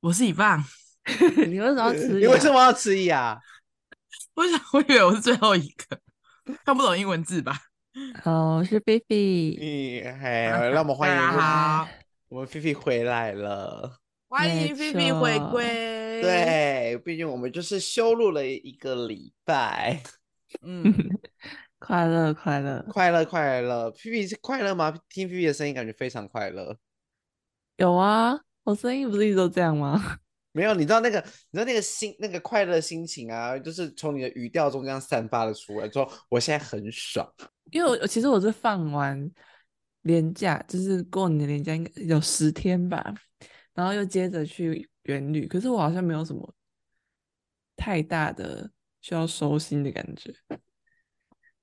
我是一棒，你为什么要迟疑？你为什么要迟疑啊？我想，我以为我是最后一个，看不懂英文字吧？哦，是菲菲。嗯，嘿，让我们欢迎，好，我们菲菲回来了，欢迎菲菲回归。对，毕竟我们就是修录了一个礼拜。嗯，快乐，快乐，快乐，快乐。菲菲是快乐吗？听菲菲的声音，感觉非常快乐。有啊。我声音不是一直都这样吗？没有，你知道那个，你知道那个心，那个快乐的心情啊，就是从你的语调中这样散发了出来。说我现在很爽，因为我其实我是放完年假，就是过年的连假应该有十天吧，然后又接着去员旅，可是我好像没有什么太大的需要收心的感觉，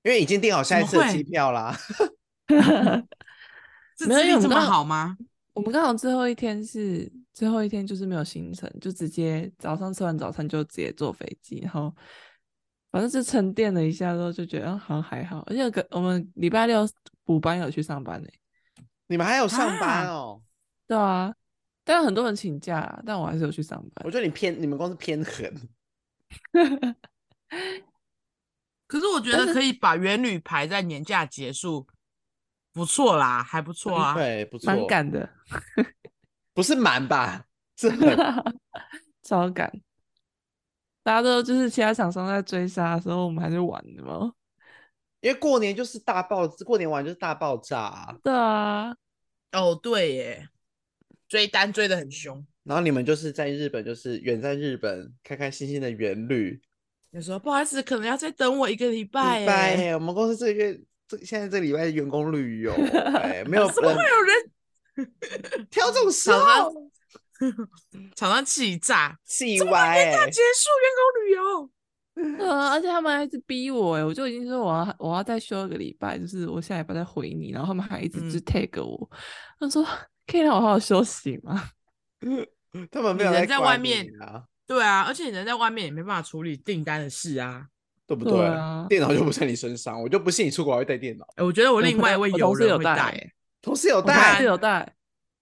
因为已经订好下一次的机票啦。没有这么好吗？我们刚好最后一天是最后一天，就是没有行程，就直接早上吃完早餐就直接坐飞机，然后反正是沉淀了一下之后就觉得好像还好，而且我们礼拜六补班有去上班呢。你们还有上班哦？对啊，但很多人请假，但我还是有去上班。我觉得你偏你们公司偏狠，可是我觉得可以把元旅排在年假结束。不错啦，还不错啊，对，不错，蛮赶的，不是蛮吧？是 超赶。大家都就是其他厂商在追杀的时候，我们还是玩的嘛。因为过年就是大爆，过年玩就是大爆炸啊。对啊，哦对耶，追单追的很凶。然后你们就是在日本，就是远在日本，开开心心的远旅。你说不好意思，可能要再等我一个礼拜。礼拜，我们公司这个月。这现在这礼拜的员工旅游，哎，没 有，怎么会有人 挑这种时候？厂商气炸，气歪，年假结束员工旅游。对啊，而且他们还一直逼我，哎，我就已经说我要我要再休一个礼拜，就是我下礼拜再回你，然后他们还一直就 tag 我，他说可以让我好好休息吗？他们没有人在外面啊，对啊，而且你人在外面也没办法处理订单的事啊。对不对？对啊、电脑就不在你身上，我就不信你出国还会带电脑。哎，我觉得我另外一位友人会带，同事有带，同事有带，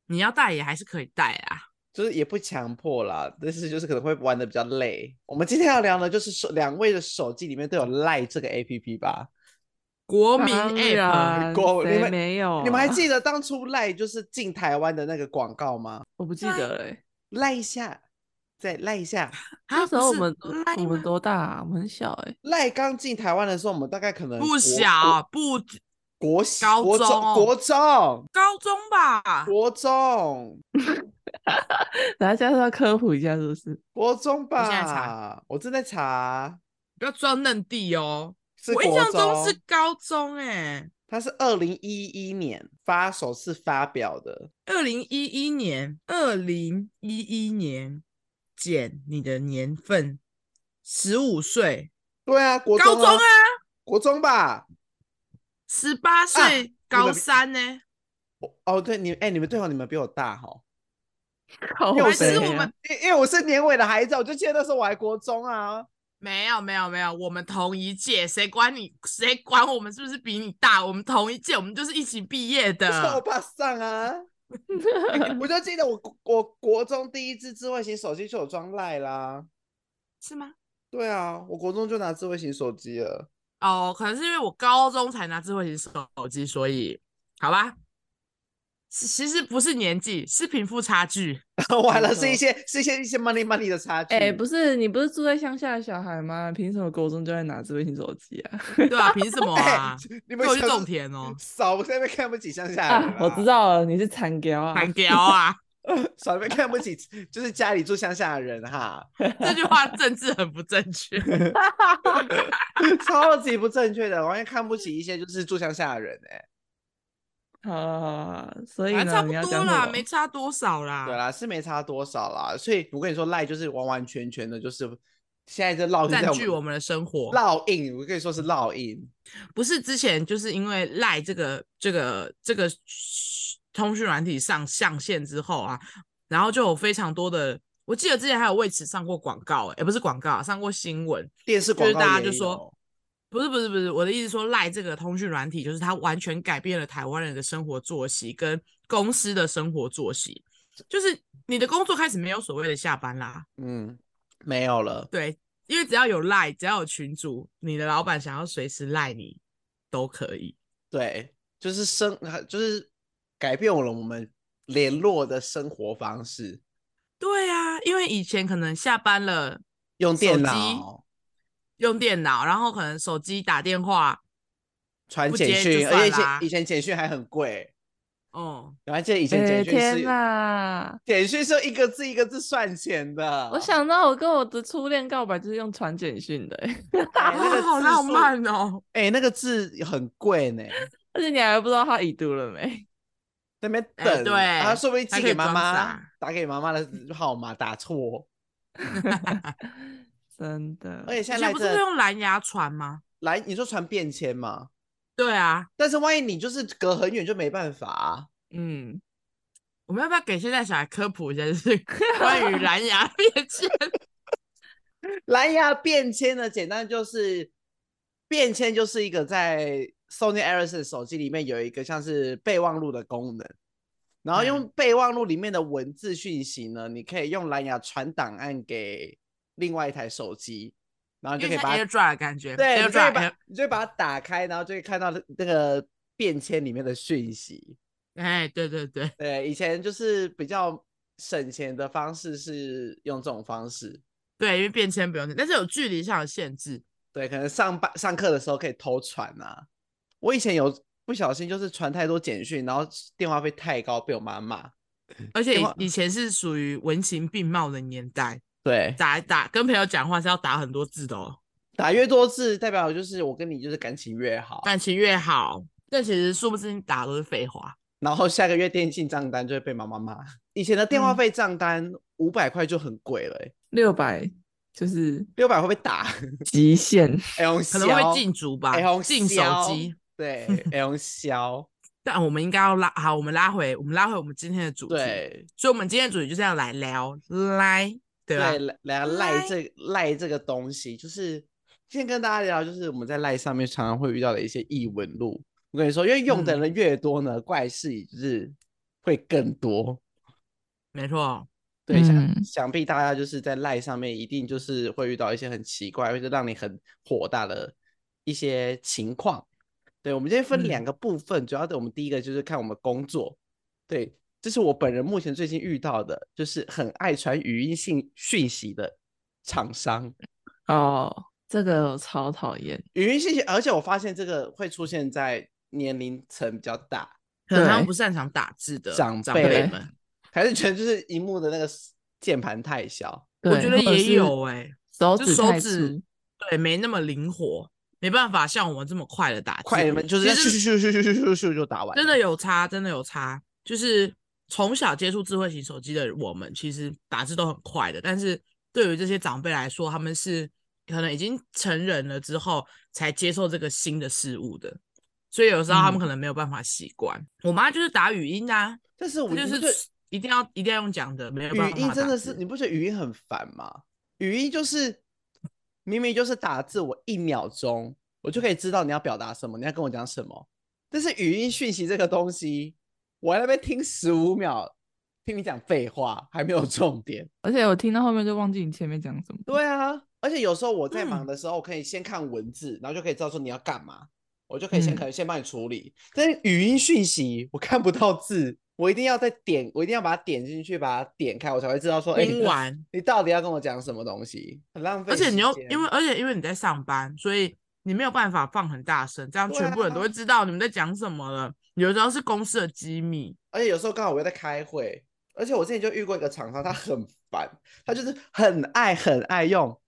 你要带也还是可以带啊，就是也不强迫啦，但是就是可能会玩的比较累。我们今天要聊的，就是手两位的手机里面都有 LINE 这个 APP 吧？国民 App，国你们没有？你们还记得当初 LINE 就是进台湾的那个广告吗？我不记得了，赖一下。再赖一下，那时候我们我们多大啊？我们很小哎。赖刚进台湾的时候，我们大概可能不小，不国高中国中高中吧，国中。大家是要科普一下，是不是？国中吧。我正在查，不要装嫩弟哦。我印象中是高中哎。它是二零一一年发首次发表的。二零一一年，二零一一年。减你的年份，十五岁，对啊，国中啊，高中啊，国中吧，十八岁，高三呢？哦，对，你哎，你们对哦，你们比我大哈，还是我们，因为我是年尾的孩子，我就记得那时候我还国中啊，没有没有没有，我们同一届，谁管你，谁管我们是不是比你大？我们同一届，我们就是一起毕业的，我怕上啊。我就记得我我国中第一支智慧型手机就有装赖啦，是吗？对啊，我国中就拿智慧型手机了。哦，可能是因为我高中才拿智慧型手机，所以好吧。其实不是年纪，是贫富差距。完了，是一些是一些一些 money money 的差距。哎、欸，不是，你不是住在乡下的小孩吗？凭什么高中就在拿智慧型手机啊？对啊，凭什么啊？欸、你们去种田哦。少在那边看不起乡下人。我知道了，你是残雕啊，残雕啊。少在那边看不起，就是家里住乡下的人哈。这句话政治很不正确，超级不正确的，完全看不起一些就是住乡下的人哎、欸。啊，所以差不多啦，没差多少啦。对啦，是没差多少啦。所以我跟你说，赖就是完完全全的，就是现在这烙印在占据我们的生活。烙印，我跟你说是烙印，不是之前就是因为赖这个这个这个通讯软体上上线之后啊，然后就有非常多的，我记得之前还有为此上过广告，欸，哎，不是广告，啊，上过新闻，电视广告，就是大家就说。不是不是不是，我的意思说赖这个通讯软体，就是它完全改变了台湾人的生活作息跟公司的生活作息，就是你的工作开始没有所谓的下班啦，嗯，没有了，对，因为只要有赖，只要有群主，你的老板想要随时赖你都可以，对，就是生 就是改变了我们联络的生活方式，对啊，因为以前可能下班了用电脑。用电脑，然后可能手机打电话、传简讯，而且以前以前简讯还很贵。哦，我还记得以前简讯是，欸、天哪，简讯是一个字一个字算钱的。我想到我跟我的初恋告白就是用传简讯的，欸，哎，那个好浪漫哦。哎，欸，那个字很贵呢，而且你还不知道他已读了没，在那边等，欸、对，他说不定寄给妈妈，打给妈妈的号码打错。真的，而且现在不是用蓝牙传吗？蓝，你说传便签吗？对啊，但是万一你就是隔很远就没办法啊。嗯，我们要不要给现在小孩科普一下，就是 关于蓝牙便签？蓝牙便签呢，简单就是便签就是一个在 Sony Ericsson 手机里面有一个像是备忘录的功能，然后用备忘录里面的文字讯息呢，嗯、你可以用蓝牙传档案给。另外一台手机，然后就可以把它 AirDrop 的感觉，对，你就把你就把它打开，然后就可以看到那个便签里面的讯息。哎，对对对对，以前就是比较省钱的方式是用这种方式，对，因为便签不用钱，但是有距离上的限制。对，可能上班上课的时候可以偷传啊。我以前有不小心就是传太多简讯，然后电话费太高，被我妈骂。而且以前是属于文情并茂的年代。对，打打跟朋友讲话是要打很多字的哦，打越多字代表就是我跟你就是感情越好，感情越好。但其实殊不知你打的都是废话，然后下个月电信账单就会被妈妈骂。以前的电话费账单五百块就很贵了，六百就是六百会被打 极限，可能会禁足吧，禁手机。对，L 消。但我们应该要拉好，我们拉回我们拉回我们今天的主题。对，所以我们今天的主题就是要来聊来。对，来来赖这赖这个东西，就是先跟大家聊，就是我们在赖上面常常会遇到的一些异闻录。我跟你说，因为用的人越多呢，嗯、怪事就是会更多。没错，对，想、嗯、想必大家就是在赖上面一定就是会遇到一些很奇怪，或者让你很火大的一些情况。对，我们今天分两个部分，嗯、主要的我们第一个就是看我们工作，对。这是我本人目前最近遇到的，就是很爱传语音信讯息的厂商。哦，这个超讨厌。语音信息，而且我发现这个会出现在年龄层比较大，可能他们不擅长打字的长辈们，还是觉得就是荧幕的那个键盘太小，我觉得也有哎、欸，手指手指对没那么灵活，没办法像我们这么快的打字，快门就是咻咻咻咻咻咻咻就打完，真的有差，真的有差，就是。从小接触智慧型手机的我们，其实打字都很快的。但是对于这些长辈来说，他们是可能已经成人了之后才接受这个新的事物的，所以有时候他们可能没有办法习惯。嗯、我妈就是打语音啊，但是我就是一定要一定要用讲的，没有办法。语音真的是你不觉得语音很烦吗？语音就是明明就是打字，我一秒钟我就可以知道你要表达什么，你要跟我讲什么。但是语音讯息这个东西。我在那边听十五秒，听你讲废话，还没有重点，而且我听到后面就忘记你前面讲什么。对啊，而且有时候我在忙的时候，可以先看文字，嗯、然后就可以知道说你要干嘛，我就可以先可能先帮你处理。嗯、但是语音讯息我看不到字，我一定要再点，我一定要把它点进去，把它点开，我才会知道说，哎，听完 你到底要跟我讲什么东西，很浪费。而且你又因为，而且因为你在上班，所以你没有办法放很大声，这样全部人都会知道你们在讲什么了。有时候是公司的机密，而且有时候刚好我又在开会，而且我之前就遇过一个厂商，他很烦，他就是很爱很爱用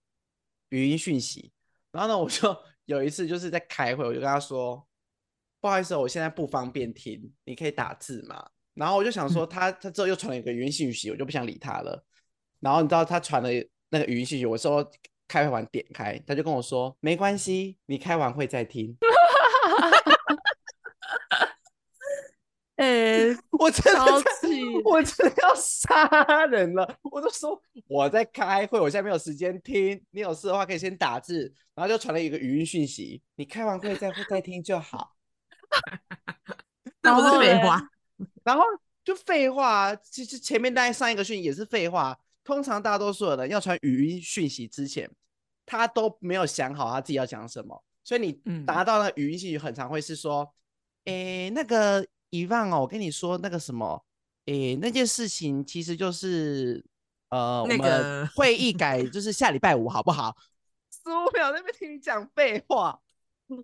语音讯息。然后呢，我就 有一次就是在开会，我就跟他说：“不好意思，我现在不方便听，你可以打字吗？然后我就想说他，他他之后又传了一个语音信息，我就不想理他了。然后你知道他传了那个语音信息，我说开会完点开，他就跟我说没关系，你开完会再听。哎、欸，我真的，气我真的要杀人了！我就说我在开会，我现在没有时间听。你有事的话可以先打字，然后就传了一个语音讯息。你开完会再再听就好。那不是废话，然后就废话。其实前面大家上一个讯息也是废话。通常大多数的人要传语音讯息之前，他都没有想好他自己要讲什么，所以你达到了语音讯息，很常会是说，哎、嗯，那个。遗忘哦，我跟你说那个什么，诶，那件事情其实就是，呃，那个、会议改 就是下礼拜五，好不好？十五秒在那边听你讲废话，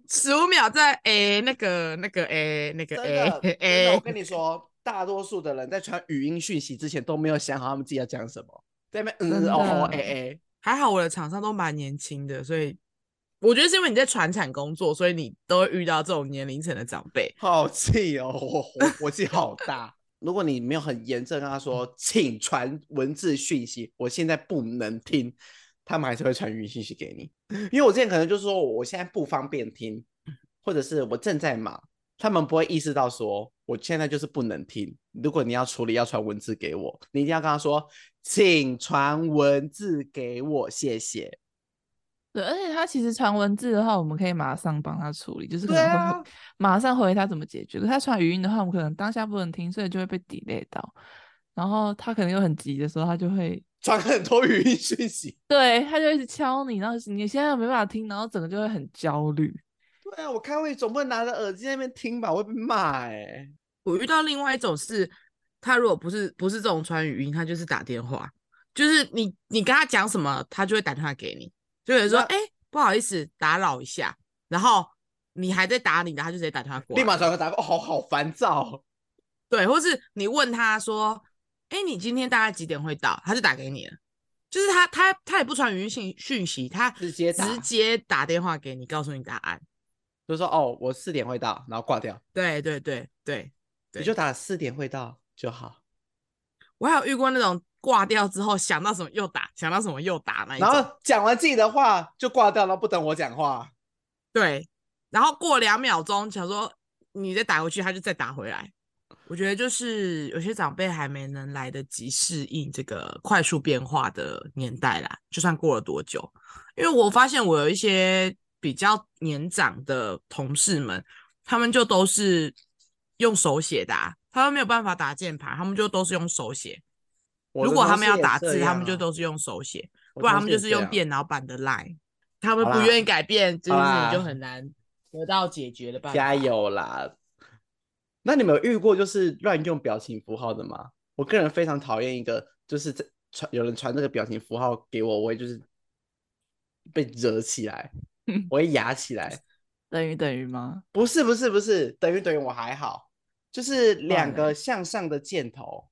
十五秒在诶，那个那个诶，那个诶诶，我跟你说，大多数的人在传语音讯息之前都没有想好他们自己要讲什么，在那边嗯哦诶诶，还好我的厂商都蛮年轻的，所以。我觉得是因为你在传产工作，所以你都会遇到这种年龄层的长辈。好气哦，我我气好大。如果你没有很严正跟他说，请传文字讯息，我现在不能听，他们还是会传语音信息给你。因为我之前可能就是说，我现在不方便听，或者是我正在忙，他们不会意识到说，我现在就是不能听。如果你要处理要传文字给我，你一定要跟他说，请传文字给我，谢谢。对，而且他其实传文字的话，我们可以马上帮他处理，就是可能会马上回他怎么解决。可他传语音的话，我们可能当下不能听，所以就会被 delay 到。然后他可能又很急的时候，他就会 传很多语音讯息。对，他就一直敲你，然后你现在又没办法听，然后整个就会很焦虑。对啊，我开会总不能拿着耳机在那边听吧，我会被骂哎、欸。我遇到另外一种是，他如果不是不是这种传语音，他就是打电话，就是你你跟他讲什么，他就会打电话给你。就有人说，哎、欸，不好意思，打扰一下。然后你还在打你的，他就直接打电话过来，立马转个打过，好好烦躁。对，或是你问他说，哎、欸，你今天大概几点会到？他就打给你了。就是他，他，他也不传语音讯讯息，他直接直接打电话给你，告诉你答案。就说，哦，我四点会到，然后挂掉。对对对对，你就打四点会到就好。我还有遇过那种。挂掉之后想到什么又打，想到什么又打那一种，然后讲完自己的话就挂掉了，不等我讲话。对，然后过两秒钟想说你再打回去，他就再打回来。我觉得就是有些长辈还没能来得及适应这个快速变化的年代啦，就算过了多久，因为我发现我有一些比较年长的同事们，他们就都是用手写的啊，他们没有办法打键盘，他们就都是用手写。如果他们要打字，他们就都是用手写，不然他们就是用电脑版的 Line。他们不愿意改变，这件事情就很难得到解决的办法。加油啦！那你们有遇过就是乱用表情符号的吗？我个人非常讨厌一个，就是传有人传这个表情符号给我，我也就是被惹起来，我会牙起来。等于等于吗？不是不是不是，等于等于我还好，就是两个向上的箭头。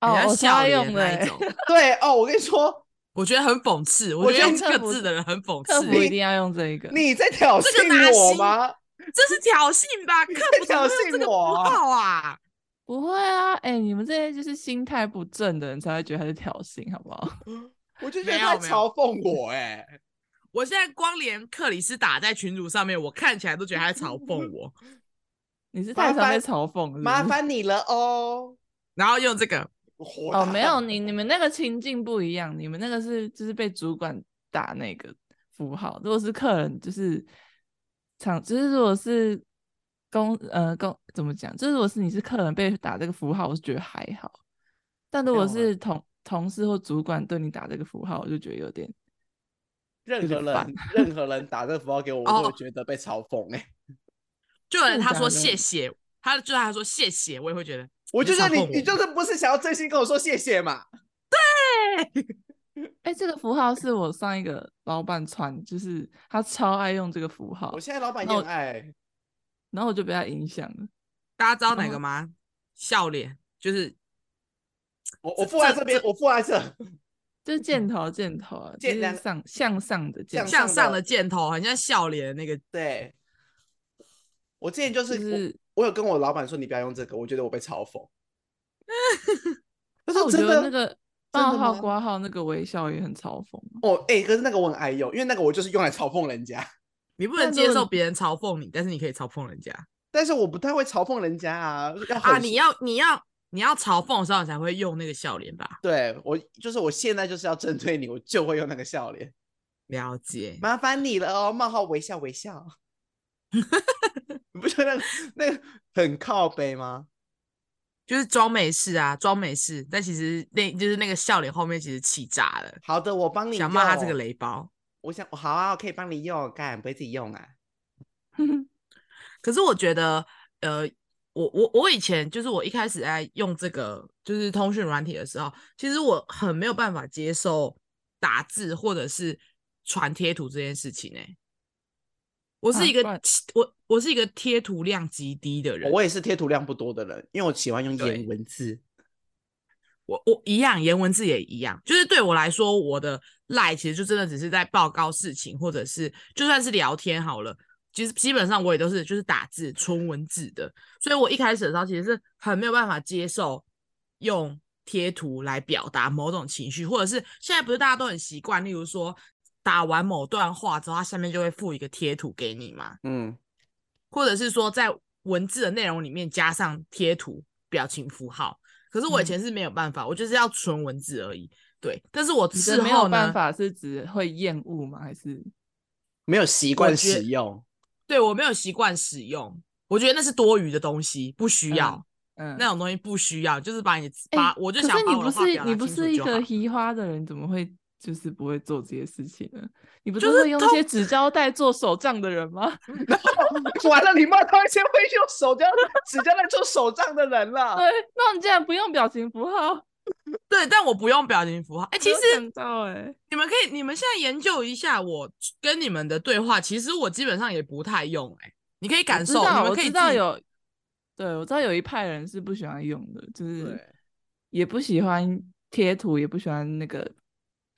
哦，我超用的那种。对哦，我跟你说，我觉得很讽刺。我觉得用这个字的人很讽刺。不一定要用这个。你在挑衅我吗？这是挑衅吧？客服挑衅我啊？不会啊，哎，你们这些就是心态不正的人才会觉得他是挑衅，好不好？我就觉得他嘲讽我，哎，我现在光连克里斯打在群主上面，我看起来都觉得他在嘲讽我。你是太常被嘲讽，麻烦你了哦。然后用这个。哦，没有你，你们那个情境不一样，你们那个是就是被主管打那个符号，如果是客人就是场，就是如果是公呃公怎么讲，就是如果是你是客人被打这个符号，我是觉得还好，但如果是同同事或主管对你打这个符号，我就觉得有点。任何人任何人打这个符号给我，我都会觉得被嘲讽哎、欸。就有人他说谢谢，他就他说谢谢，我也会觉得。我就说你，你就是不是想要真心跟我说谢谢嘛？对，哎、欸，这个符号是我上一个老板传，就是他超爱用这个符号。我现在老板也爱，然后我就被他影响了。大家知道哪个吗？笑脸，就是我我附在这边，我附在这，就是箭头箭头啊，箭上向上的箭，向上的箭头，很像笑脸那个对。我之前就是，就是我，有跟我老板说，你不要用这个，我觉得我被嘲讽。但是我觉得那个冒号挂号那个微笑也很嘲讽。哦，哎、欸，可是那个我很爱用，因为那个我就是用来嘲讽人家。你不能接受别人嘲讽你，但是你可以嘲讽人家。但是我不太会嘲讽人家啊。啊，你要你要你要嘲讽的时候，你才会用那个笑脸吧？对，我就是我现在就是要针对你，我就会用那个笑脸。了解，麻烦你了哦，冒号微笑微笑。你不觉得那个那个很靠背吗？就是装没事啊，装没事，但其实那就是那个笑脸后面其实气炸了。好的，我帮你想骂他这个雷包。我想，好啊，我可以帮你用，干不会自己用啊。可是我觉得，呃，我我我以前就是我一开始在用这个就是通讯软体的时候，其实我很没有办法接受打字或者是传贴图这件事情呢、欸。我是一个、啊、我我是一个贴图量极低的人，我也是贴图量不多的人，因为我喜欢用颜文字。我我一样，颜文字也一样，就是对我来说，我的赖其实就真的只是在报告事情，或者是就算是聊天好了，其实基本上我也都是就是打字纯文字的，所以我一开始的时候其实是很没有办法接受用贴图来表达某种情绪，或者是现在不是大家都很习惯，例如说打完某段话之后，它下面就会附一个贴图给你嘛，嗯，或者是说在文字的内容里面加上贴图表情符号。可是我以前是没有办法，嗯、我就是要纯文字而已。对，但是我之后没有办法是指会厌恶吗？还是没有习惯使用？对，我没有习惯使用，我觉得那是多余的东西，不需要。嗯，嗯那种东西不需要，就是把你把，我就想把我的话表达清楚就好。你不是你不是一个嘻花的人，怎么会？就是不会做这些事情呢？你不是会用一些纸胶带做手账的人吗？完了，你骂他一些会用手胶纸胶带做手账的人了。对，那你竟然不用表情符号？对，但我不用表情符号。哎、欸，其实，你们可以，你们现在研究一下我跟你们的对话。其实我基本上也不太用、欸。哎，你可以感受，你们可以知道有。对，我知道有一派人是不喜欢用的，就是也不喜欢贴图，也不喜欢那个。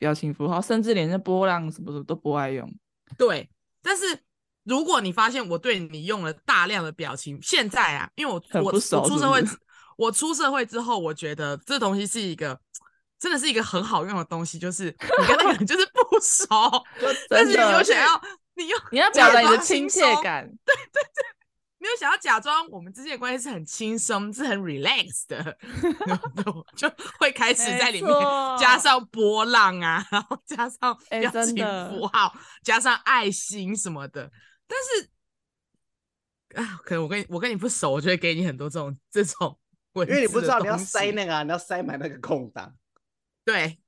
表情符号，甚至连那波浪什么什么都不爱用。对，但是如果你发现我对你用了大量的表情，现在啊，因为我我我出社会，我出社会之后，我觉得这东西是一个真的是一个很好用的东西，就是 你跟那个人就是不熟，但是你又想要你又你要表达你的亲切感，对对对。没有想要假装我们之间的关系是很轻松、是很 relax 的，就会开始在里面加上波浪啊，然后加上表情符号、欸，加上爱心什么的。但是啊，可能我跟你我跟你不熟，我就会给你很多这种这种，因为你不知道你要塞那个、啊，你要塞满那个空档，对。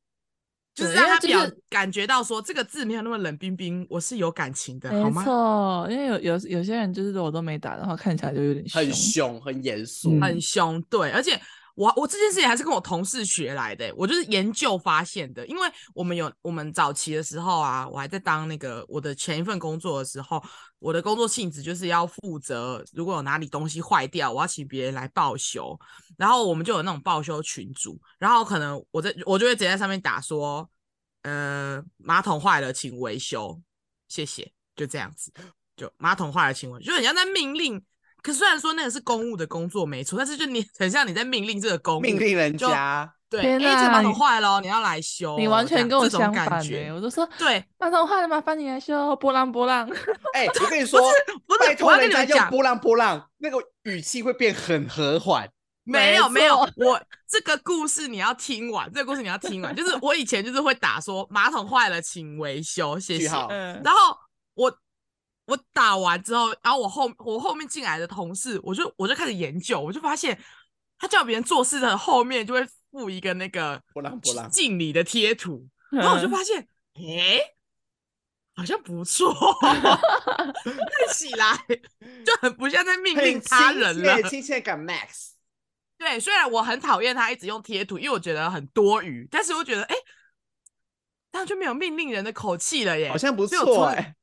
就是让他表感觉到说这个字没有那么冷冰冰，我是有感情的，好吗？没错，因为有有有些人就是我都没打，然后看起来就有点很凶、很严肃、很凶。对，而且我我这件事情还是跟我同事学来的，我就是研究发现的。因为我们有我们早期的时候啊，我还在当那个我的前一份工作的时候，我的工作性质就是要负责，如果有哪里东西坏掉，我要请别人来报修。然后我们就有那种报修群组，然后可能我在我就会直接在上面打说，呃，马桶坏了，请维修，谢谢，就这样子，就马桶坏了，请维修，就很像在命令。可虽然说那个是公务的工作没错，但是就你很像你在命令这个公务，命令人家，对，哎，这马桶坏了，你要来修，你完全跟我相反，我就说，对，马桶坏了，麻烦你来修，波浪波浪。哎，我跟你 说，拜托人家用波浪波浪，那个语气会变很和缓。没有没有，我这个故事你要听完，这个故事你要听完，就是我以前就是会打说马桶坏了，请维修，谢谢。然后我我打完之后，然后我后我后面进来的同事，我就我就开始研究，我就发现他叫别人做事的后面就会附一个那个敬礼的贴图，然后我就发现，哎，好像不错，看起来 就很不像在命令他人了，亲切感 max。对，虽然我很讨厌他一直用贴图，因为我觉得很多余，但是我觉得，哎，他就没有命令人的口气了耶，好像不错哎，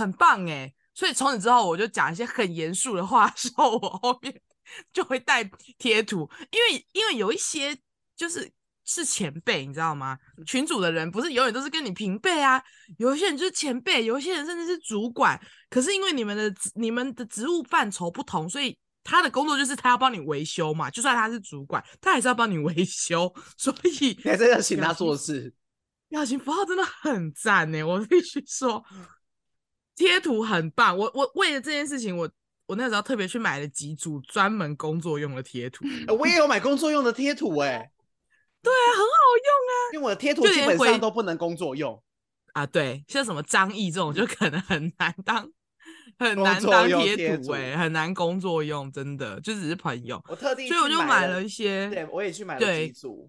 很棒哎，所以从此之后，我就讲一些很严肃的话的时候，我后面 就会带贴图，因为因为有一些就是是前辈，你知道吗？群主的人不是永远都是跟你平辈啊，有一些人就是前辈，有一些人甚至是主管。可是因为你们的你们的职务范畴不同，所以他的工作就是他要帮你维修嘛。就算他是主管，他还是要帮你维修。所以你还是要请他做事。表情符号真的很赞呢，我必须说，贴图很棒。我我为了这件事情，我。我那时候特别去买了几组专门工作用的贴图，我也有买工作用的贴图哎、欸，对啊，很好用啊，因为我的贴图基本上都不能工作用啊，对，像什么张毅这种就可能很难当，很难当贴图哎、欸，很难工作用，真的就只是朋友。我特地所以我就买了一些，对，我也去买了几组，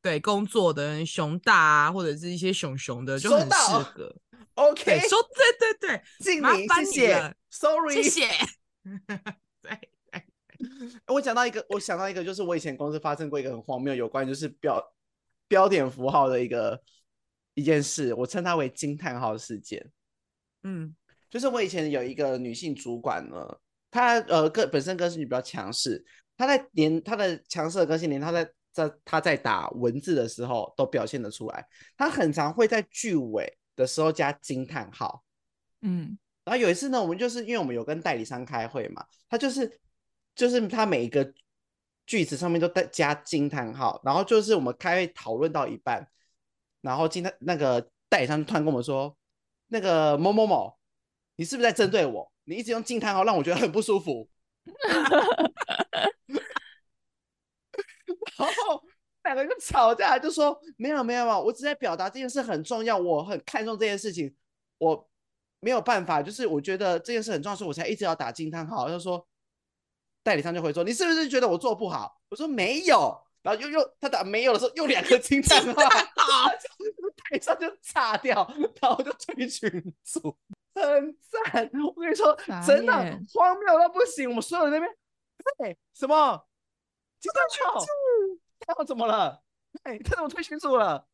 对，对工作的熊大啊，或者是一些熊熊的就很适合。OK，说对对对，敬你麻烦你了，Sorry，谢谢。对，我讲到一个，我想到一个，就是我以前公司发生过一个很荒谬有关就是标标点符号的一个一件事，我称它为惊叹号事件。嗯，就是我以前有一个女性主管呢，她呃个本身个性比较强势，她在连她的强势的个性连她在在她在打文字的时候都表现得出来，她很常会在句尾的时候加惊叹号。嗯。然后有一次呢，我们就是因为我们有跟代理商开会嘛，他就是就是他每一个句子上面都带加惊叹号，然后就是我们开会讨论到一半，然后今天那个代理商突然跟我们说，那个某某某，你是不是在针对我？你一直用惊叹号让我觉得很不舒服。然后两个人就吵架，就说没有没有嘛，我只在表达这件事很重要，我很看重这件事情，我。没有办法，就是我觉得这件事很重要，所以我才一直要打惊叹号。他说代理商就会说：“你是不是觉得我做不好？”我说：“没有。”然后又又他打没有的时候，又两个惊叹号，代理商就炸掉，然后就退群组，很赞。我跟你说，真的荒谬到不行。我们所有人那边，对什么惊叹号？他怎么了？哎，他怎么退群组了？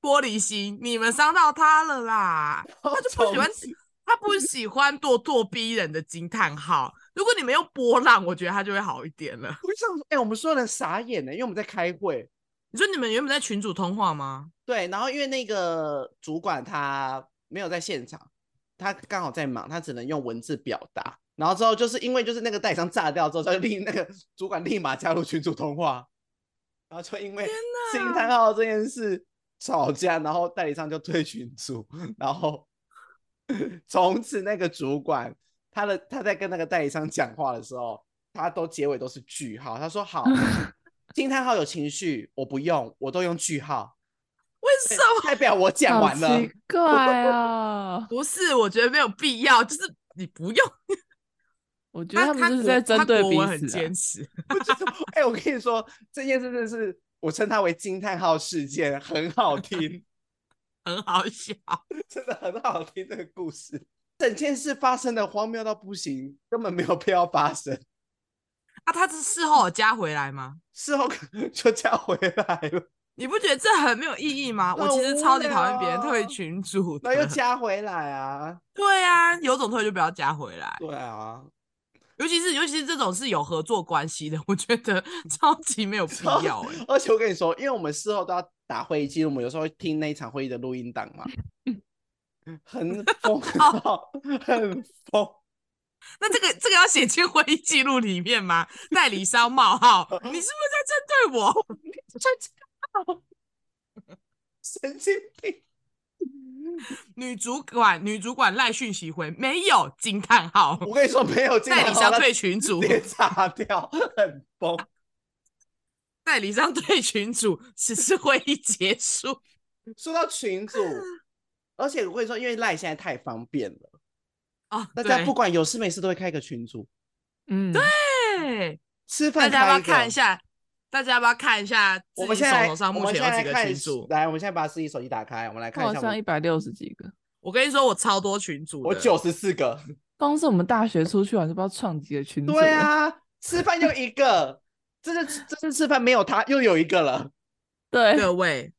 玻璃心，你们伤到他了啦！他就不喜欢，他不喜欢咄咄逼人的惊叹号。如果你们用波浪，我觉得他就会好一点了。我想说，哎、欸，我们所有人傻眼呢，因为我们在开会。你说你们原本在群主通话吗？对，然后因为那个主管他没有在现场，他刚好在忙，他只能用文字表达。然后之后就是因为就是那个代理商炸掉之后，他就立那个主管立马加入群主通话，然后就因为星叹号这件事。吵架，然后代理商就退群组，然后 从此那个主管，他的他在跟那个代理商讲话的时候，他都结尾都是句号。他说：“好，惊叹号有情绪，我不用，我都用句号。”为什么？代表我讲完了？奇怪啊！不是，我觉得没有必要，就是你不用。我觉得他们就是在针对彼此，啊，很坚持。哎、欸，我跟你说，这件事真的是。我称它为惊叹号事件，很好 听，很好笑，真的很好听。这个故事，整件事发生的荒谬到不行，根本没有必要发生。啊，他是事后有加回来吗？事后就加回来了。你不觉得这很没有意义吗？我其实超级讨厌别人退群主，那又加回来啊？对啊，有种退就不要加回来。对啊。尤其是尤其是这种是有合作关系的，我觉得超级没有必要哎。而且我跟你说，因为我们事后都要打会议记录，我们有时候会听那一场会议的录音档嘛，很疯，很疯。那这个这个要写进会议记录里面吗？代理商冒号，你是不是在针对我？神经病。女主管，女主管赖讯息回没有惊叹号。我跟你说没有惊叹号，代理商退群主，直接炸掉，很崩。代理商退群主，此次会议结束。说到群主，而且我跟你说，因为赖现在太方便了啊，大家不管有事没事都会开个群组。嗯，对，吃饭大家要不要看一下？大家要不要看一下？我们现在手上目前有几个群组？来，我们现在把自己手机打开，我们来看一下。好像一百六十几个。我跟你说，我超多群组，我九十四个。光是我们大学出去玩，就不知道创几个群组。对啊，吃饭又一个，这次这次吃饭没有他，又有一个了。对，各位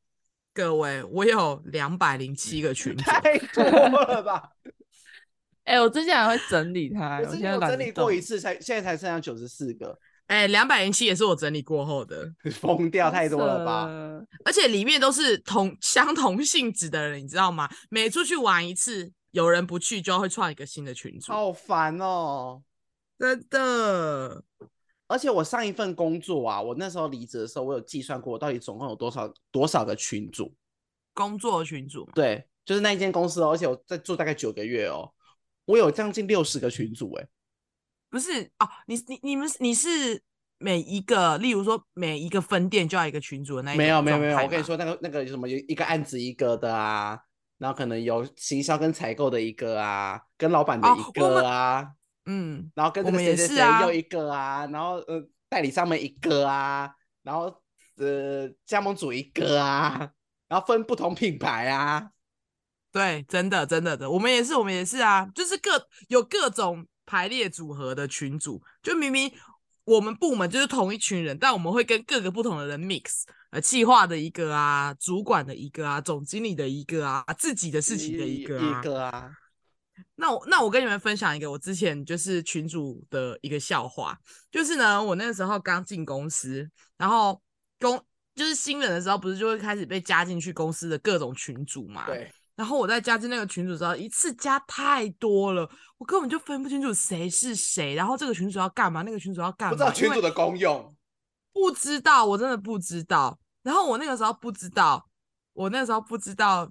各位，我有两百零七个群组，太多了吧？哎、欸，我之前还会整理它，我现在整理过一次才，才现在才剩下九十四个。哎、欸，两百零七也是我整理过后的，疯掉太多了吧？而且里面都是同相同性质的人，你知道吗？每出去玩一次，有人不去，就会创一个新的群组，好烦哦，真的。而且我上一份工作啊，我那时候离职的时候，我有计算过，我到底总共有多少多少个群组？工作群组？对，就是那一间公司哦，而且我在做大概九个月哦，我有将近六十个群组，哎。不是哦，你你你们你是每一个，例如说每一个分店就要一个群主的那？没有没有没有，我跟你说那个那个有什么有一个案子一个的啊，然后可能有行销跟采购的一个啊，跟老板的一个啊，嗯，然后跟这个谁谁谁又一个啊，然后呃代理商们一个啊，然后呃加盟组一个啊，然后分不同品牌啊，对，真的真的的，我们也是我们也是啊，就是各有各种。排列组合的群组，就明明我们部门就是同一群人，但我们会跟各个不同的人 mix，呃，企划的一个啊，主管的一个啊，总经理的一个啊，自己的事情的一个啊。一个啊。那我那我跟你们分享一个我之前就是群主的一个笑话，就是呢，我那个时候刚进公司，然后公就是新人的时候，不是就会开始被加进去公司的各种群组嘛？对。然后我在加进那个群主之后，一次加太多了，我根本就分不清楚谁是谁。然后这个群主要干嘛，那个群主要干嘛？不知道群主的功用，不知道，我真的不知道。然后我那个时候不知道，我那个时候不知道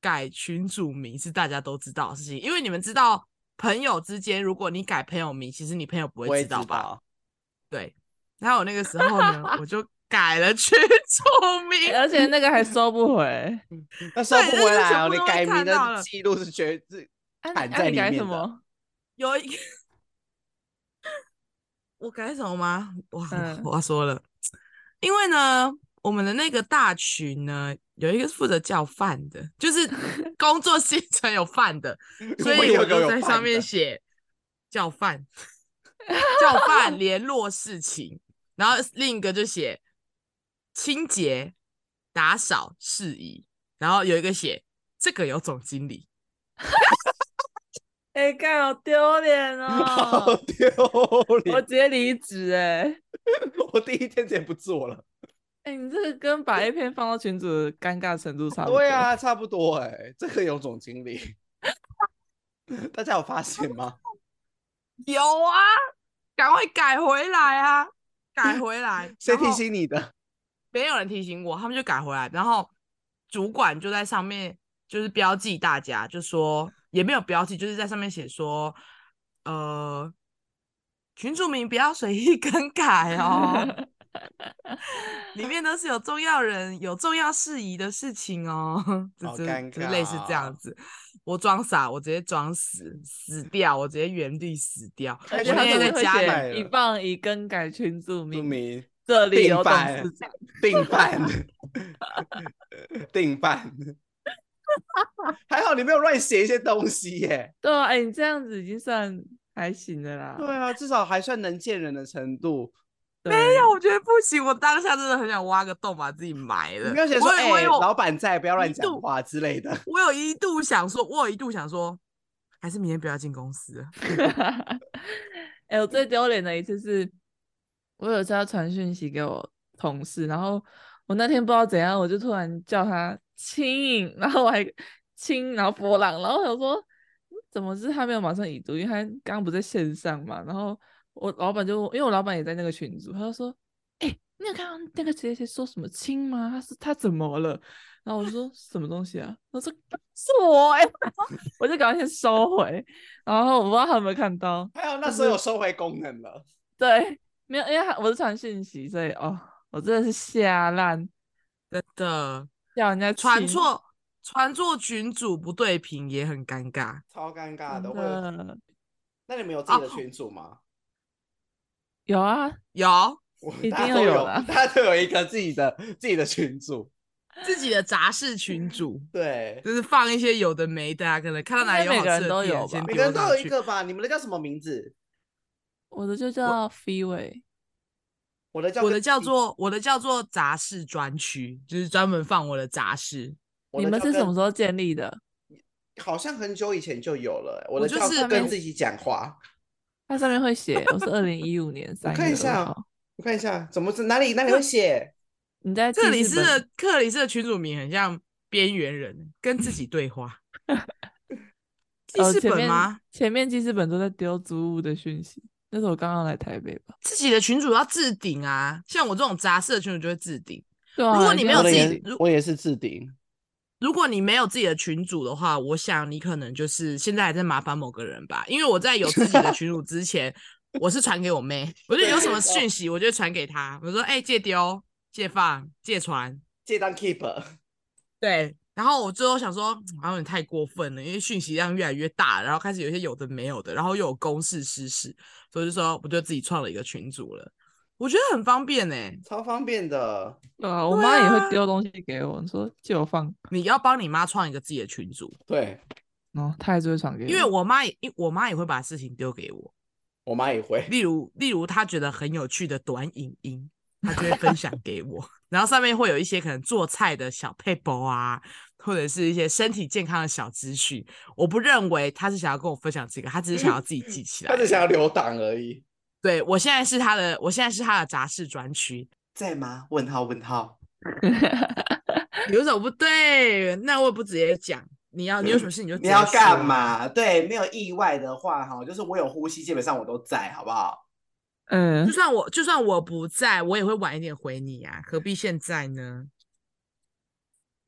改群主名是大家都知道的事情，因为你们知道，朋友之间如果你改朋友名，其实你朋友不会知道吧？道对。然后我那个时候呢，我就。改了群组名，而且那个还收不回，那收不回来哦。你改名的记录是绝对砍在里面的。啊啊、改什么？有一个，我改什么吗？我我要说了，嗯、因为呢，我们的那个大群呢，有一个是负责叫饭的，就是 工作行程有饭的，所以我就在上面 写叫饭，叫饭联络事情，然后另一个就写。清洁、打扫事宜，然后有一个写这个有总经理，哎、欸，干好丢脸哦，好丢脸，我直接离职哎，我第一天直接不做了。哎、欸，你这个跟把 A 片放到群组的尴尬程度差不多。对啊，差不多哎、欸，这个有总经理，大家有发现吗？有啊，赶快改回来啊，改回来，谁提醒你的？没有人提醒我，他们就改回来，然后主管就在上面就是标记大家，就说也没有标记，就是在上面写说，呃，群主名不要随意 更改哦，里面都是有重要人、有重要事宜的事情哦，好尴尬，就类似这样子。我装傻，我直接装死死掉，我直接原地死掉。我那天在家里一棒一更改群组名。这里有董事长，定办，定办，还好你没有乱写一些东西耶。对啊，哎、欸，你这样子已经算还行的啦。对啊，至少还算能见人的程度。没有，我觉得不行。我当下真的很想挖个洞把自己埋了。你不要写说，哎、欸，老板在，不要乱讲话之类的。我有一度想说，我有一度想说，还是明天不要进公司。哎、欸，我最丢脸的一次是。我有时候传讯息给我同事，然后我那天不知道怎样，我就突然叫他亲，然后我还亲，然后波浪，然后我想说怎么是他没有马上已读，因为他刚刚不在线上嘛。然后我老板就因为我老板也在那个群组，他就说：“哎、欸，你有看到那个谁谁说什么亲吗？他是他怎么了？”然后我就说什么东西啊？我说是我哎、欸，我就赶快先收回。然后我不知道他有没有看到，还有那时候有收回功能了，对。没有，因为我是传讯息，所以哦，我真的是吓烂，真的。叫人家传错传错群主不对屏也很尴尬，超尴尬的。会那你们有自己的群主吗？有啊，有，一定要有的。大家都有一个自己的自己的群主，自己的杂事群主，对，就是放一些有的没的，可能看到哪里有好吃的，都有吧，每个人都有一个吧？你们的叫什么名字？我的就叫 Freeway，我的叫我的叫做我的叫做杂事专区，就是专门放我的杂事。你们是什么时候建立的？好像很久以前就有了。我的就是跟自己讲话，它上面会写，我是二零一五年三月。我看一下，我看一下，怎么是哪里哪里会写？你在克里斯的克里斯的群主名很像边缘人，跟自己对话。记事本吗？哦、前面记事本都在丢租屋的讯息。那是我刚刚来台北吧。自己的群主要置顶啊，像我这种杂事的群主就会置顶。啊、如果你没有自己，我也是置顶。如果你没有自己的群主的话，我想你可能就是现在还在麻烦某个人吧。因为我在有自己的群主之前，我是传给我妹，我就有什么讯息，我就传给她。我说：“哎、欸，借丢、借放、借传、借当 keeper。”对。然后我最后想说，好像有点太过分了，因为讯息量越来越大，然后开始有一些有的没有的，然后又有公事私事，所以就说我就自己创了一个群组了。我觉得很方便呢、欸，超方便的。啊，我妈也会丢东西给我，说借我放。你要帮你妈创一个自己的群组，对，哦，她还是会传给我，因为我妈也，因我妈也会把事情丢给我，我妈也会。例如，例如她觉得很有趣的短影音，她就会分享给我，然后上面会有一些可能做菜的小撇步啊。或者是一些身体健康的小资讯，我不认为他是想要跟我分享这个，他只是想要自己记起来，他只想要留档而已。对，我现在是他的，我现在是他的杂事专区，在吗？问号问号，有什么不对？那我也不直接讲，你要你有什么事你就 你要干嘛？对，没有意外的话哈，就是我有呼吸，基本上我都在，好不好？嗯，就算我就算我不在，我也会晚一点回你啊，何必现在呢？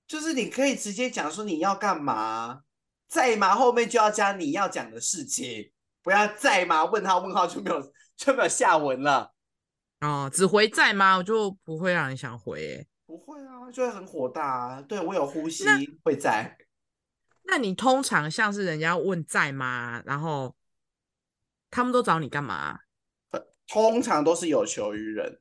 就是你可以直接讲说你要干嘛，在吗？后面就要加你要讲的事情，不要在吗？问号问号就没有就没有下文了。哦，只回在吗？我就不会让人想回、欸，不会啊，就会很火大啊。对，我有呼吸会在。那你通常像是人家问在吗？然后他们都找你干嘛？通常都是有求于人，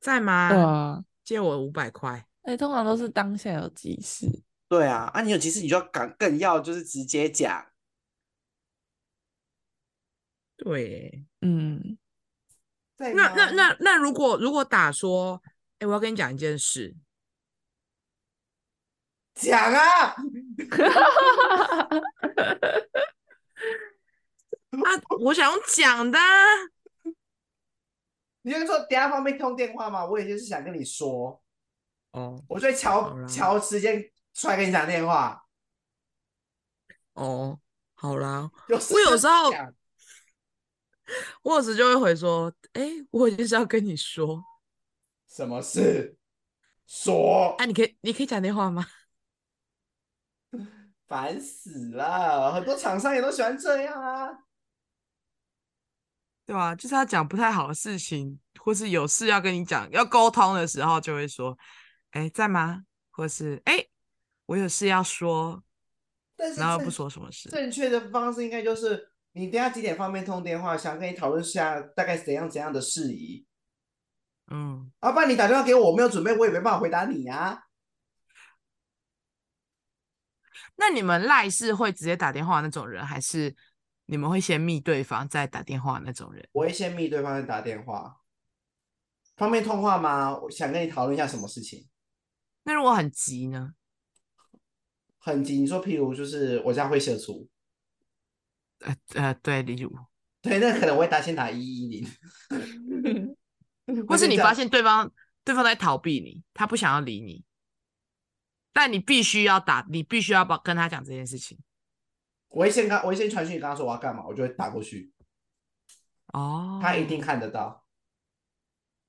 在吗？哇借我五百块。哎、欸，通常都是当下有急事。对啊，啊，你有急事，你就要敢，更要就是直接讲。对，嗯。那那那那，如果如果打说，哎、欸，我要跟你讲一件事，讲啊！啊，我想用讲的。你就说等下方便通电话吗？我也就是想跟你说。哦，我就乔乔时间出来跟你讲电话。哦，好啦，有我有时候，我有时就会回说，哎、欸，我就是要跟你说什么事？说，哎、啊，你可以，你可以讲电话吗？烦死了，很多厂商也都喜欢这样啊，对吧、啊？就是他讲不太好的事情，或是有事要跟你讲，要沟通的时候，就会说。哎，在吗？或是哎，我有事要说，但是然后不说什么事。正确的方式应该就是你等下几点方便通电话，想跟你讨论下大概怎样怎样的事宜。嗯，啊，不然你打电话给我，我没有准备，我也没办法回答你啊。那你们赖是会直接打电话那种人，还是你们会先密对方再打电话那种人？我会先密对方再打电话。方便通话吗？我想跟你讨论一下什么事情。那如果很急呢？很急，你说譬如就是我家会社畜，呃呃，对，例如，对，那可能我会打先打一一零，或是你发现对方对方在逃避你，他不想要理你，但你必须要打，你必须要跟他讲这件事情。我会先跟，我会先传讯跟他说我要干嘛，我就会打过去。哦，他一定看得到，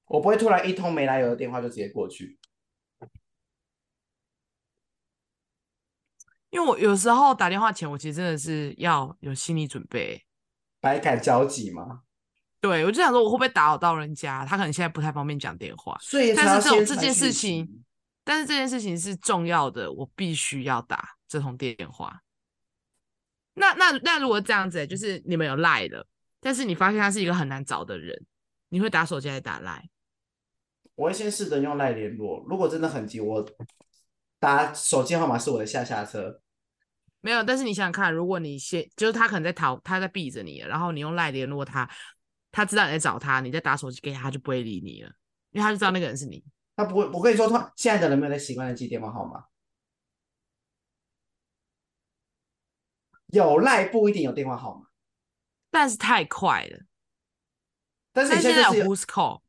我不会突然一通没来由的电话就直接过去。因为我有时候打电话前，我其实真的是要有心理准备，百感交集嘛？对，我就想说，我会不会打扰到人家？他可能现在不太方便讲电话，所以但是这种这件事情，但是这件事情是重要的，我必须要打这通电话。那那那如果这样子，就是你们有赖的，但是你发现他是一个很难找的人，你会打手机还是打赖？我会先试着用赖联络，如果真的很急，我。打手机号码是我的下下车，没有。但是你想想看，如果你先就是他可能在逃，他在避着你，然后你用赖联络他，他知道你在找他，你再打手机给他，他就不会理你了，因为他就知道那个人是你。他不会，我跟你说，他现在的人没有在习惯的记电话号码，有赖不一定有电话号码。但是太快了。但是你现在是有 Who's Call，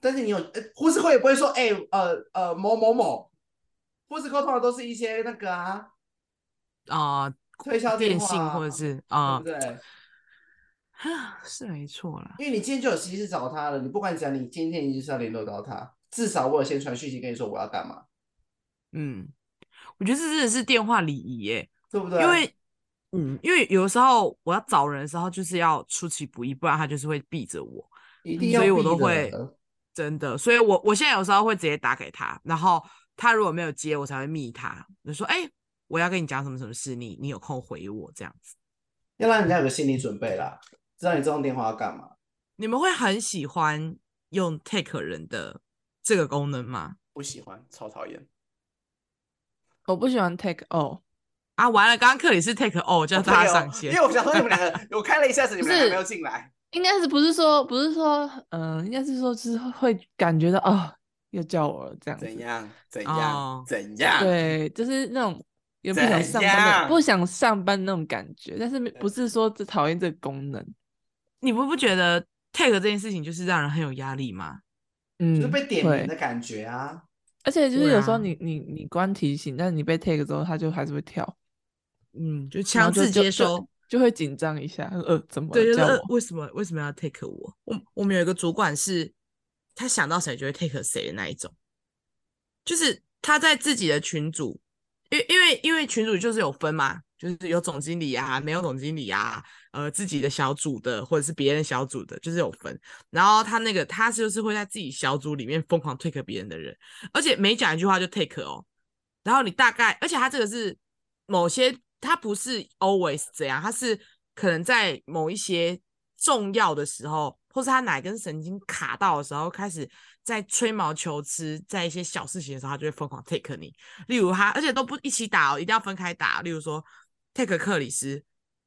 但是你有呃，呼士扣也不会说哎、欸、呃呃某某某，呼士扣通常都是一些那个啊啊、呃，推销电信或者是啊，对不对？是没错啦，因为你今天就有实际找他了，你不管讲，你今天你就是要联络到他，至少我有先传讯息跟你说我要干嘛。嗯，我觉得这真的是电话礼仪耶，对不对？因为嗯，因为有的时候我要找人的时候，就是要出其不意，不然他就是会避着我，一定要，所以我都会真的，所以我我现在有时候会直接打给他，然后他如果没有接，我才会密他，就说哎、欸，我要跟你讲什么什么事，你你有空回我这样子，要让人家有个心理准备啦。知道你这通电话要干嘛？你们会很喜欢用 take 人的这个功能吗？不喜欢，超讨厌。我不喜欢 take all 啊！完了，刚刚克里斯 take all 叫大家上线，因为我想说你们两个，我开了一下子，你们两个没有进来。应该是不是说不是说，嗯、呃，应该是说就是会感觉到哦，又叫我了这样。怎样？怎样？哦、怎样？对，就是那种。又不想上班的，不想上班那种感觉，但是不是说只讨厌这个功能。你不不觉得 take 这件事情就是让人很有压力吗？嗯，就是被点名的感觉啊。而且就是有时候你、啊、你你关提醒，但是你被 take 之后，他就还是会跳。嗯，就强制接收，就，会紧张一下。呃，怎么？对，就是呃、为什么为什么要 take 我？我我们有一个主管是，他想到谁就会 take 谁的那一种，就是他在自己的群组，因为因为因为群组就是有分嘛。就是有总经理啊，没有总经理啊，呃，自己的小组的或者是别人小组的，就是有分。然后他那个他就是会在自己小组里面疯狂 take 别人的人，而且每讲一句话就 take 哦。然后你大概，而且他这个是某些，他不是 always 这样，他是可能在某一些重要的时候，或是他哪根神经卡到的时候，开始在吹毛求疵，在一些小事情的时候，他就会疯狂 take 你。例如他，而且都不一起打哦，一定要分开打。例如说。take 克里斯，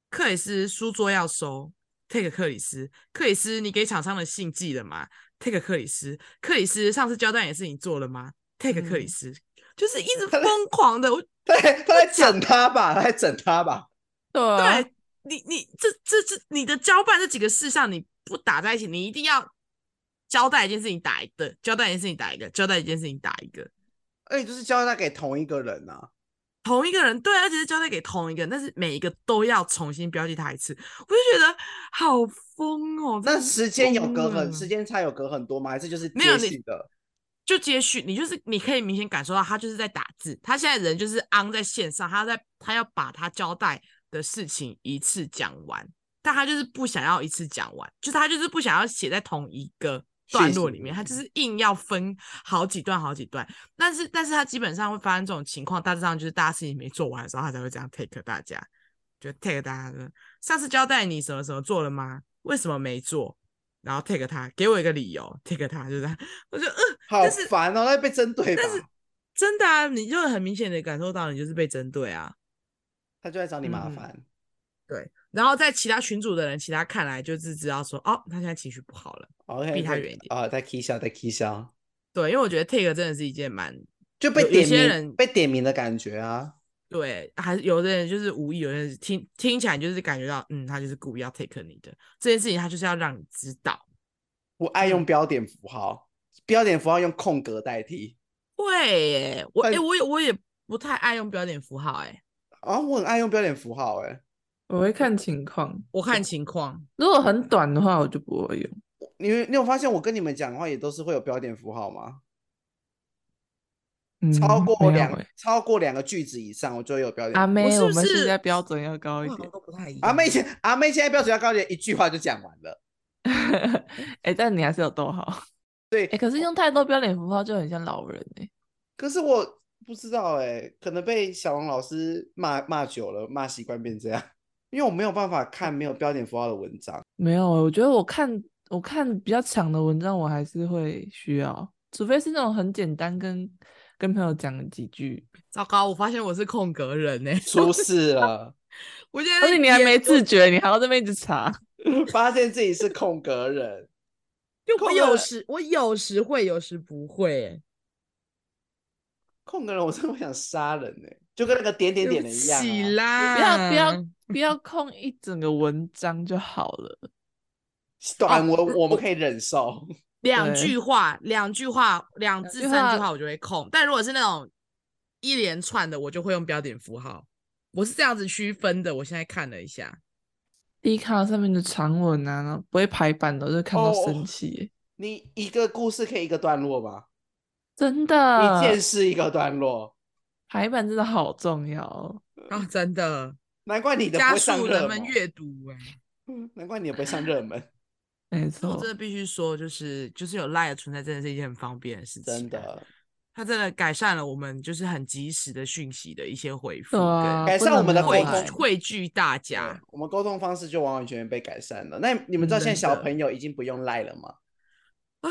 克里斯书桌要收。take 克里斯，克里斯，你给厂商的信寄了吗？take 克里斯，克里斯，上次交代也是你做了吗？take 克里斯，嗯、就是一直疯狂的，对，他在整他吧，他在整他吧。对，啊、对你，你这这这，你的交办这几个事项你不打在一起，你一定要交代一件事情打一个，交代一件事情打一个，交代一件事情打一个，而且就是交代给同一个人啊。同一个人，对，而且是交代给同一个人，但是每一个都要重新标记他一次，我就觉得好疯哦。那时间有隔很，时间差有隔很多吗？还是就是没有你的？就接续，你就是你可以明显感受到他就是在打字，他现在人就是 on 在线上，他在他要把他交代的事情一次讲完，但他就是不想要一次讲完，就是他就是不想要写在同一个。段落里面，他就是硬要分好几段好几段，但是但是他基本上会发生这种情况，大致上就是大家事情没做完的时候，他才会这样 take 大家，就 take 大家的。上次交代你什么什么做了吗？为什么没做？然后 take 他，给我一个理由，take 他，就是我觉得嗯，好烦哦，那被针对吧？但是真的啊，你就会很明显的感受到你就是被针对啊，他就在找你麻烦。嗯对，然后在其他群组的人，其他看来就是知道说，哦，他现在情绪不好了，OK，避他远一点啊，在 K 笑，在 K 笑。对，因为我觉得 take 真的是一件蛮就被点名人被点名的感觉啊。对，还是有的人就是无意，有的人听听起来就是感觉到，嗯，他就是故意要 take 你的这件事情，他就是要让你知道。我爱用标点符号，嗯、标点符号用空格代替。会耶，我哎，我也我也不太爱用标点符号，哎，啊，我很爱用标点符号，哎。我会看情况，我看情况。如果很短的话，我就不会用。你你有发现我跟你们讲的话也都是会有标点符号吗？嗯、超过两、欸、超过两个句子以上，我就有标点。阿妹，是是我们现在标准要高一点。阿妹现阿妹现在标准要高一点，一句话就讲完了。哎、欸，但你还是有逗号。对，哎、欸，可是用太多标点符号就很像老人哎、欸。可是我不知道哎、欸，可能被小王老师骂骂久了，骂习惯变这样。因为我没有办法看没有标点符号的文章，没有，我觉得我看我看比较长的文章，我还是会需要，除非是那种很简单跟，跟跟朋友讲了几句。糟糕，我发现我是空格人呢，出事了！我觉得，而且你还没自觉，你还要这么一直查，发现自己是空格人。就我有时我有时会，有时不会。空格人，我真的想杀人呢、欸，就跟那个点点点的一样、啊。起啦，不要不要不要空一整个文章就好了。短文我们可以忍受，两句话、两句话、两字三句话我就会空，但如果是那种一连串的，我就会用标点符号。我是这样子区分的。我现在看了一下，Dcard 上面的长文啊，不会排版的，就看到生气。你一个故事可以一个段落吧？真的，一件事一个段落，排版真的好重要啊！真的，难怪你的不会上热门。加速人们阅读哎，难怪你也不会上热门。没错，我真的必须说，就是就是有 Line 的存在，真的是一件很方便的事情。真的，它真的改善了我们就是很及时的讯息的一些回复，啊、改善我们的沟通，汇聚大家。我们沟通方式就完完全全被改善了。那你们知道现在小朋友已经不用 Line 了吗？啊，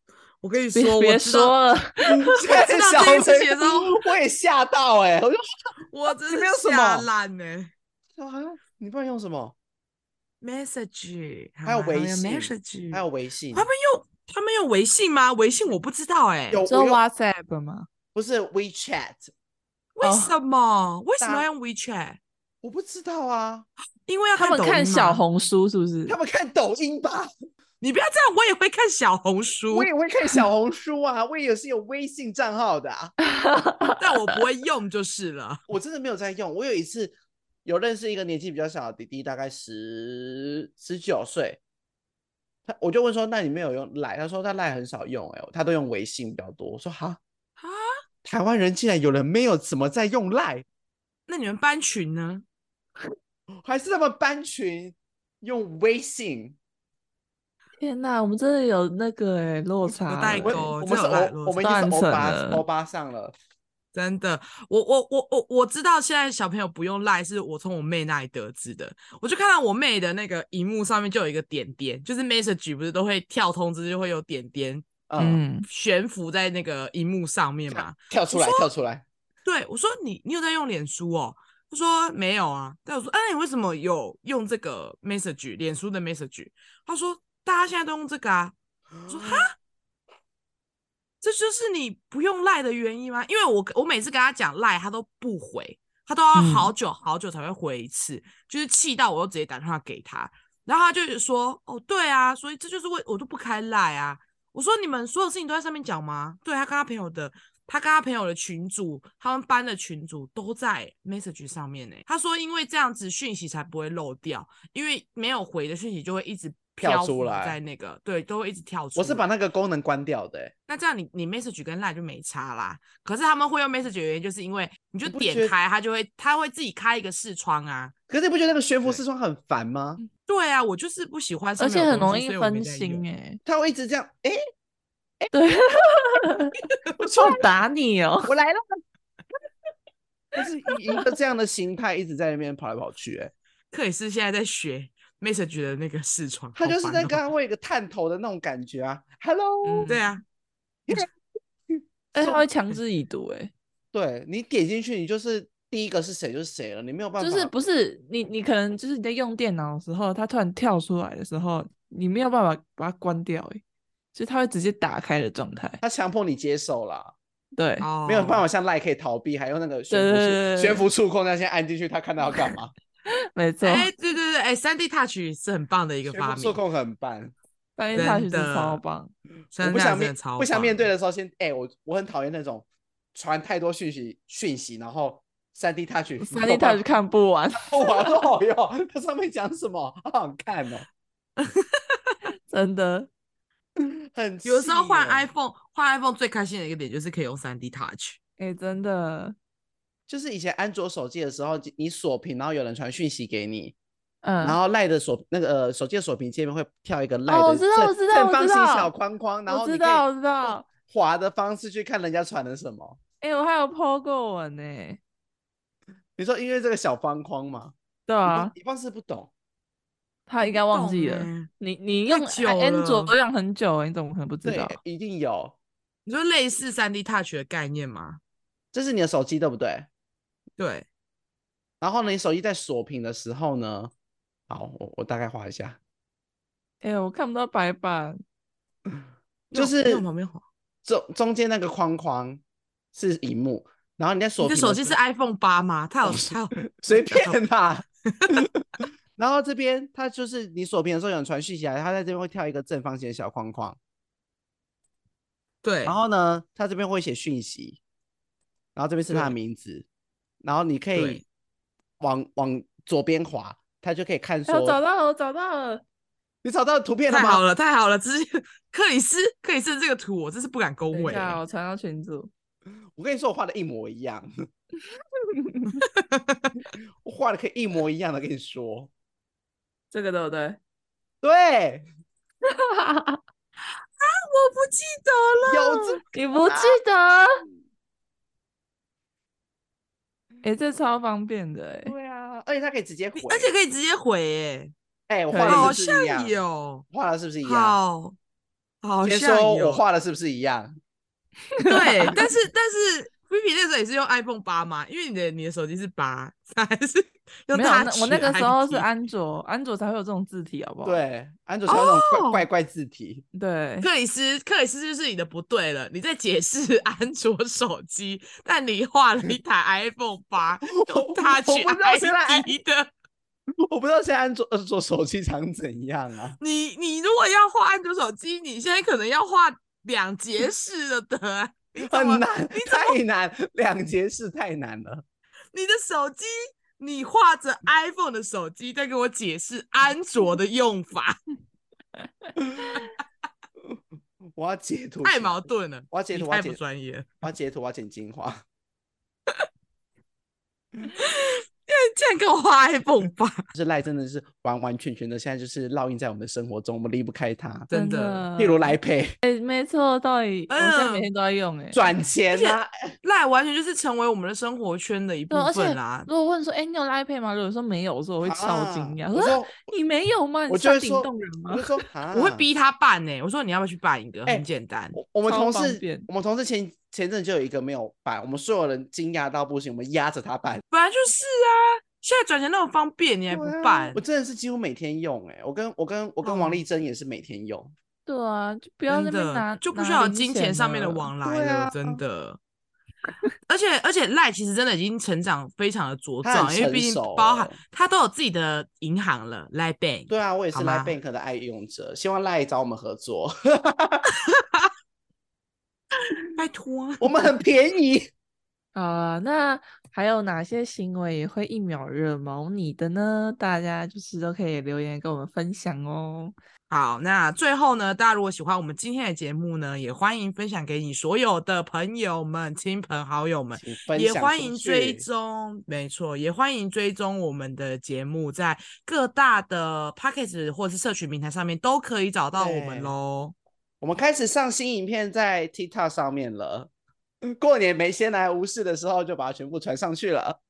我跟你说，别说了，我知道这件事情的时候，我也吓到哎、欸，我就我真的吓烂呢。你不然用什么？message，还有微信，message，还有微信。他们用他们用微信吗？微信我不知道哎、欸，有 WhatsApp 吗？不是 WeChat。为什么？Oh, 为什么要用 WeChat？我不知道啊，因为要他们看小红书是不是？他们看抖音吧。你不要这样，我也会看小红书，我也会看小红书啊，我也是有微信账号的啊 但我不会用就是了。我真的没有在用，我有一次。有认识一个年纪比较小的弟弟，大概十十九岁，他我就问说：“那你没有用赖？”他说：“他赖很少用、欸，哎，他都用微信比较多。”我说：“哈啊，台湾人竟然有人没有怎么在用赖？那你们班群呢？还是他们班群用微信？天哪，我们真的有那个哎、欸、落差，代沟，我们是欧，我们已经是欧巴欧巴上了。”真的，我我我我我知道现在小朋友不用赖，是我从我妹那里得知的。我就看到我妹的那个荧幕上面就有一个点点，就是 message 不是都会跳通知，就会有点点，嗯，悬浮在那个荧幕上面嘛，跳出来，跳出来。对，我说你你有在用脸书哦？他说没有啊。但我说，哎，你为什么有用这个 message 脸书的 message？他说大家现在都用这个啊。我说 哈。这就是你不用赖的原因吗？因为我我每次跟他讲赖，他都不回，他都要好久好久才会回一次，嗯、就是气到我都直接打电话给他，然后他就说：“哦，对啊，所以这就是为我都不开赖啊。”我说：“你们所有事情都在上面讲吗？”对，他跟他朋友的，他跟他朋友的群主，他们班的群主都在 message 上面呢。他说：“因为这样子讯息才不会漏掉，因为没有回的讯息就会一直。”跳出来，在那个对，都会一直跳出来。我是把那个功能关掉的、欸。那这样你你 message 跟 line 就没差啦。可是他们会用 message 的原因，就是因为你就点开，它就会它会自己开一个视窗啊。可是你不觉得那个悬浮视窗很烦吗？对啊，我就是不喜欢，而且很容易分心哎、欸。他会一直这样，哎、欸、哎，欸、对，我就打你哦，我来了。就是以一个这样的心态一直在那边跑来跑去、欸，哎，克里斯现在在学。Message 的那个视窗，他就是在刚刚会有一个探头的那种感觉啊。Hello，、嗯、对啊，哎，他会强制已读，哎，对你点进去，你就是第一个是谁就是谁了，你没有办法，就是不是你，你可能就是你在用电脑的时候，他突然跳出来的时候，你没有办法把它关掉，哎，所以他会直接打开的状态，他强迫你接受啦，对，没有办法像 Line 可以逃避，还有那个悬浮悬浮触控，那先按进去，他看到要干嘛。没错，哎，对对对，哎，三 D Touch 是很棒的一个发明，触控很棒，三 D Touch 是超棒。我不想面不想面对的时候，先哎，我我很讨厌那种传太多讯息讯息，然后三 D Touch 三 D Touch 看不完，不完都好用，它上面讲什么好好看哦，真的，很有时候换 iPhone 换 iPhone 最开心的一个点就是可以用三 D Touch，哎，真的。就是以前安卓手机的时候，你锁屏，然后有人传讯息给你，嗯，然后赖的锁那个呃手机的锁屏界面会跳一个赖的正正方形小框框，然后你可以我知道滑的方式去看人家传的什么。哎、欸，我还有 po 过文呢。你说因为这个小方框嘛？对啊，你方式不懂，他应该忘记了。你你用安卓都用很久，你怎么可能不知道？一定有。你说类似三 D Touch 的概念吗？这是你的手机对不对？对，然后呢，你手机在锁屏的时候呢，好，我我大概画一下。哎呦，我看不到白板，就是旁边画中中间那个框框，是荧幕，然后你在锁屏你的手机是 iPhone 八吗？它有 它有 随便啦。然后这边它就是你锁屏的时候有人传讯息来，它在这边会跳一个正方形的小框框。对，然后呢，它这边会写讯息，然后这边是他的名字，然后你可以往往左边滑，它就可以看说。我找到了，我找到了。你找到图片了吗？太好了，太好了！这是克里斯，克里斯这个图我真是不敢恭维。我传到群组。我跟你说，我画的一模一样。我画的可以一模一样的跟你说。这个对不对？对。啊！我不记得了。有这你不记得？哎、欸，这超方便的哎。对啊，而且它可以直接回，而且可以直接回哎。哎，我画的是不是一样？好像有。画的是不是一样？好，好像有。画的是不是一样？对，但是但是。Vivi 那时候也是用 iPhone 八吗？因为你的你的手机是八，还是 用没有？我那个时候是安卓，安卓才会有这种字体，好不好？对，安卓才有那种怪、oh! 怪怪字体。对，克里斯，克里斯就是你的不对了。你在解释 安卓手机，但你画了一台 iPhone 八，用 Touch ID 的。我不知道现在安卓安卓手机长怎样啊？你你如果要画安卓手机，你现在可能要画两节式的的。很难，太难，两节式太难了。你的手机，你画着 iPhone 的手机，在给我解释安卓的用法。我要截图，太矛盾了。我要截图，太不专业。我要截图，我要剪精华。竟然给我画 iPhone 八，这赖真的是完完全全的，现在就是烙印在我们的生活中，我们离不开它，真的。例如赖 Pay，哎，没错，到底我现在每天都在用，哎，赚钱啊，赖完全就是成为我们的生活圈的一部分啦。如果问说，哎，你有赖 Pay 吗？如果说没有，我说我会超惊讶。我说你没有吗？我就会说，我就说，我会逼他办呢。我说你要不要去办一个？很简单。我们同事，我们同事前前阵就有一个没有办，我们所有人惊讶到不行，我们压着他办。本来就是啊。现在转钱那么方便，你还不办？啊、我真的是几乎每天用哎、欸，我跟我跟我跟王丽珍也是每天用。对啊，就不要那边拿，就不需要有金钱上面的往来了，啊、真的。而且而且赖其实真的已经成长非常的茁壮，因为毕竟包含他都有自己的银行了，赖 Bank。对啊，我也是赖 Bank 的爱用者，希望赖找我们合作。拜托，我们很便宜。啊、呃，那还有哪些行为也会一秒惹毛你的呢？大家就是都可以留言跟我们分享哦。好，那最后呢，大家如果喜欢我们今天的节目呢，也欢迎分享给你所有的朋友们、亲朋好友们，也欢迎追踪，没错，也欢迎追踪我们的节目，在各大的 p a c k a g e 或者是社群平台上面都可以找到我们喽。我们开始上新影片在 TikTok 上面了。过年没闲来无事的时候，就把它全部传上去了。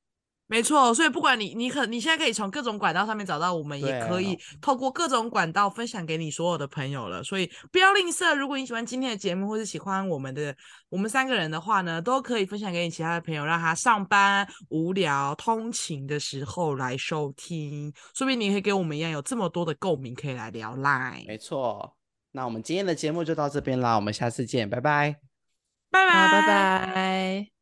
没错，所以不管你，你可你现在可以从各种管道上面找到我们，也可以透过各种管道分享给你所有的朋友了。所以不要吝啬，如果你喜欢今天的节目，或是喜欢我们的我们三个人的话呢，都可以分享给你其他的朋友，让他上班无聊、通勤的时候来收听。说不定你会跟我们一样有这么多的共鸣，可以来聊 Line。没错，那我们今天的节目就到这边啦，我们下次见，拜拜。拜拜，拜拜。